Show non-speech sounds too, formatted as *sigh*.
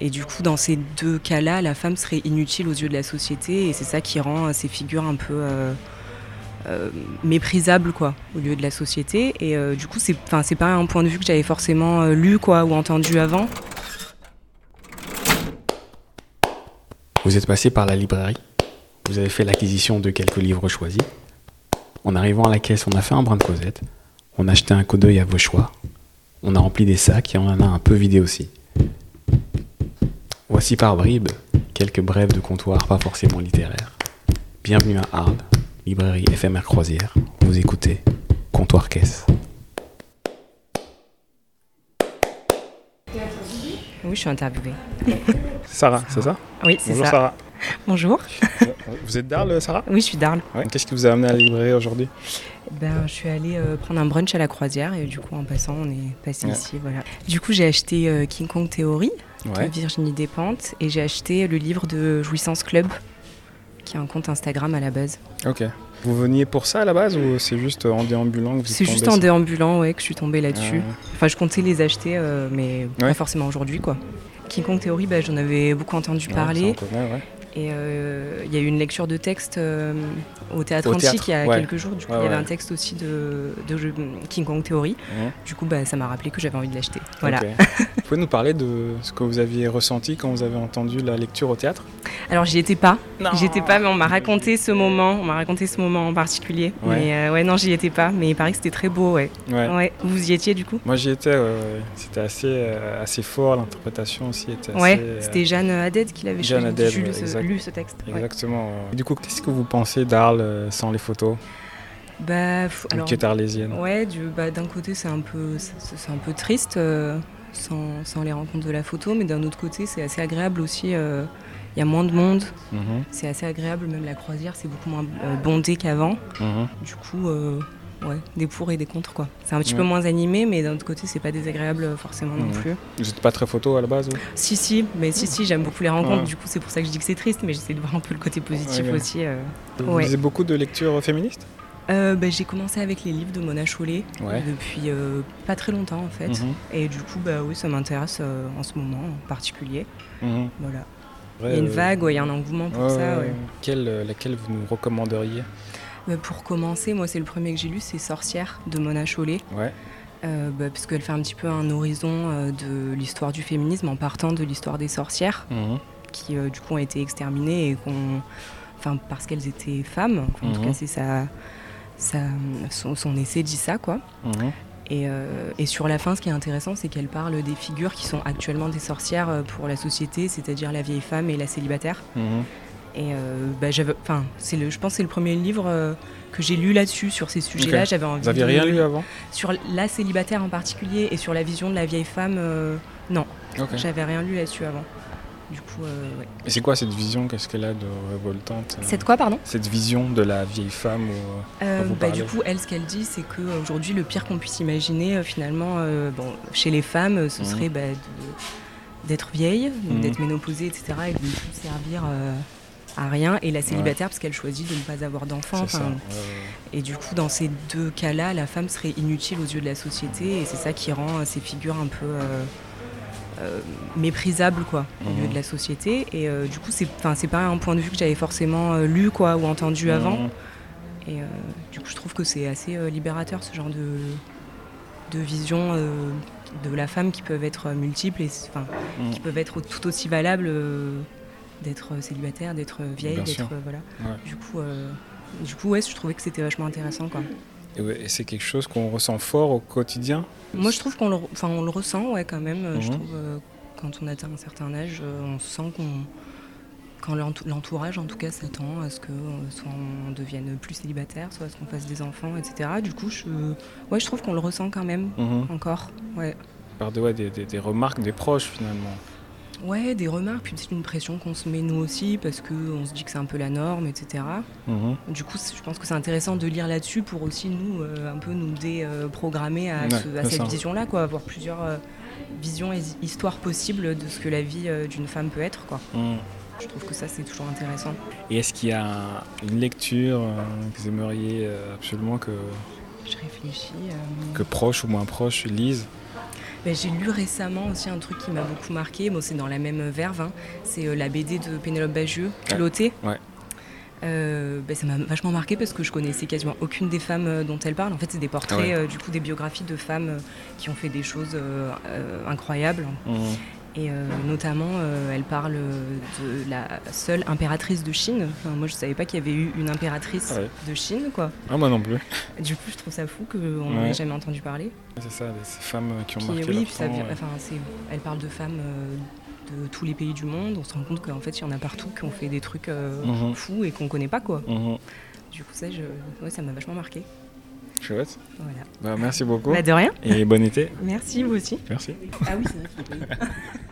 Et du coup, dans ces deux cas-là, la femme serait inutile aux yeux de la société et c'est ça qui rend ces figures un peu méprisables quoi, au lieu de la société. Et du coup, c'est, c'est pas un point de vue que j'avais forcément lu quoi, ou entendu avant. Vous êtes passé par la librairie, vous avez fait l'acquisition de quelques livres choisis. En arrivant à la caisse, on a fait un brin de causette, on a acheté un coup d'œil à vos choix, on a rempli des sacs et on en a un peu vidé aussi. Voici par bribes quelques brèves de comptoir pas forcément littéraires. Bienvenue à Arles, librairie éphémère croisière. Vous écoutez Comptoir Caisse. Oui, je suis interviewée. Sarah, c'est ça? Oui, c'est ça. Bonjour Sarah. Bonjour. Vous êtes d'Arles, Sarah? Oui, je suis d'Arles. Qu'est-ce qui vous a amené à la librairie aujourd'hui? Ben, Je suis allée euh, prendre un brunch à la croisière et du coup, en passant, on est passé ici. Voilà. Du coup, j'ai acheté euh, King Kong Theory de Virginie Despentes et j'ai acheté le livre de Jouissance Club, qui est un compte Instagram à la base. Ok. Vous veniez pour ça à la base ou c'est juste en déambulant C'est juste en déambulant ouais, que je suis tombée là-dessus. Ah enfin, je comptais les acheter, euh, mais pas forcément aujourd'hui. quoi. Kong Theory, bah, j'en avais beaucoup entendu parler. Et euh, il y a eu une lecture de texte euh, au Théâtre Antique il y a quelques jours. Du coup, il y avait un texte aussi de, King Kong Theory. Du coup, bah, ça m'a rappelé que j'avais envie de l'acheter. Voilà. *laughs* vous pouvez nous parler de ce que vous aviez ressenti quand vous avez entendu la lecture au théâtre? Alors, j'y étais pas. J'y étais pas, mais on m'a raconté ce moment. On m'a raconté ce moment en particulier. Mais euh, ouais, non, j'y étais pas. Mais il paraît que c'était très beau, ouais. ouais. Vous y étiez du coup? Moi, j'y étais. C'était assez, assez fort. L'interprétation aussi était assez. Ouais, c'était Jeanne Haddad qui l'avait Jeanne Haddad, ce texte. Exactement. Du coup, qu'est-ce que vous pensez d'Arles euh, sans les photos? Bah, alors, qui est arlésienne. Ouais, bah, d'un côté c'est un peu, c'est un peu triste euh, sans, sans, les rencontres de la photo, mais d'un autre côté c'est assez agréable aussi. Euh, il y a moins de monde, mhm. c'est assez agréable. Même la croisière c'est beaucoup moins bondé qu'avant. Mhm. Du coup, ouais, des pour et des contre quoi. C'est un petit peu moins animé, mais d'un autre côté, c'est pas désagréable euh, forcément non plus. Vous n'êtes pas très photo à la base Si, si, mais si, si, j'aime beaucoup les rencontres. Du coup, c'est pour ça que je dis que c'est triste, mais j'essaie de voir un peu le côté positif aussi. Euh. Vous lisez beaucoup de lectures féministes? Euh, bah, j'ai commencé avec les livres de Mona Chollet depuis pas très longtemps en fait. Mhm. Et du coup, bah, oui, ça m'intéresse en ce moment en particulier. Mhm. Voilà. il y a une vague, il y a un engouement pour ça. Quelle, laquelle vous nous recommanderiez? Pour commencer, moi, c'est le premier que j'ai lu, c'est Sorcière de Mona Chollet. Ouais. Euh, bah, parce qu'elle fait un petit peu un horizon euh, de l'histoire du féminisme en partant de l'histoire des sorcières, mhm. qui euh, du coup ont été exterminées et qu'on, enfin parce qu'elles étaient femmes. En tout mhm. cas, c'est ça, son, essai dit ça, quoi. Mhm. Et, et, sur la fin, ce qui est intéressant, c'est qu'elle parle des figures qui sont actuellement des sorcières pour la société, c'est-à-dire la vieille femme et la célibataire. Euh, bah, enfin, c'est le, je pense que c'est le premier livre euh, que j'ai lu là-dessus, sur ces sujets-là. J'avais envie Vous n'aviez rien lu avant? Sur la célibataire en particulier et sur la vision de la vieille femme, euh, non. J'avais rien lu là-dessus avant. Du coup, ouais. Et c'est quoi cette vision? Qu'est-ce qu'elle a de révoltante Cette quoi, pardon? Cette vision de la vieille femme bah, Du coup, elle, ce qu'elle dit, c'est qu'aujourd'hui, le pire qu'on puisse imaginer, finalement, bon, chez les femmes, ce mmh. serait bah, d'être vieille, mmh. d'être ménopausée, etc., et de ne plus servir à rien et la célibataire parce qu'elle choisit de ne pas avoir d'enfants. Et du coup, dans ces deux cas-là, la femme serait inutile aux yeux de la société et c'est ça qui rend ces figures un peu euh, euh, méprisables quoi, au lieu mhm. de la société. Et euh, du coup, c'est, c'est pas un point de vue que j'avais forcément lu quoi, ou entendu avant. Mhm. Et du coup, je trouve que c'est assez libérateur ce genre de, de vision de la femme qui peuvent être multiples et mhm. qui peuvent être tout aussi valables d'être célibataire, d'être vieille, d'être voilà. Du coup, euh, du coup, ouais, je trouvais que c'était vachement intéressant, quoi. Et, c'est quelque chose qu'on ressent fort au quotidien? Moi, je trouve qu'on le, enfin, on le ressent, ouais, quand même. Je mhm. trouve euh, quand on atteint un certain âge, euh, on sent qu'on quand l'entourage en tout cas s'attend à ce que soit on devienne plus célibataire, soit à ce qu'on fasse des enfants, etc. Du coup, je, ouais, je trouve qu'on le ressent quand même mhm. encore. Ouais. Par de, ouais, des, des, remarques des proches finalement. Ouais, des remarques, puis c'est une pression qu'on se met nous aussi parce qu'on se dit que c'est un peu la norme, etc. Mhm. Du coup, je pense que c'est intéressant de lire là-dessus pour aussi nous euh, un peu nous déprogrammer à, cette vision-là, quoi, avoir plusieurs euh, visions et histoires possibles de ce que la vie euh, d'une femme peut être, quoi. Mhm. Je trouve que ça c'est toujours intéressant. Et est-ce qu'il y a une lecture que vous aimeriez absolument que je réfléchis que proche ou moins proche lisent bah, J'ai lu récemment aussi un truc qui m'a beaucoup marqué. Bon, c'est dans la même verve. Hein. C'est la BD de Pénélope Bagieux, Culotté. Ouais. Euh, bah, ça m'a vachement marqué parce que je connaissais quasiment aucune des femmes dont elle parle. En fait, c'est des portraits, du coup, des biographies de femmes qui ont fait des choses incroyables. Mmh. Et euh, notamment, euh, elle parle de la seule impératrice de Chine. moi, je ne savais pas qu'il y avait eu une impératrice de Chine, quoi. Ah, moi non plus. Du coup, je trouve ça fou qu'on n'en ait jamais entendu parler. C'est ça, ces femmes qui ont marqué oui, ça, enfin, elle parle de femmes euh, de tous les pays du monde. On se rend compte qu'en fait, il y en a partout qui ont fait des trucs mhm. fous et qu'on ne connaît pas, quoi. Mhm. Du coup, ça, je... ça m'a vachement marqué. Chouette. Voilà. Bah, merci beaucoup. Bah, de rien. Et bon été. Merci, vous aussi. Merci. Ah oui, c'est vrai. *laughs*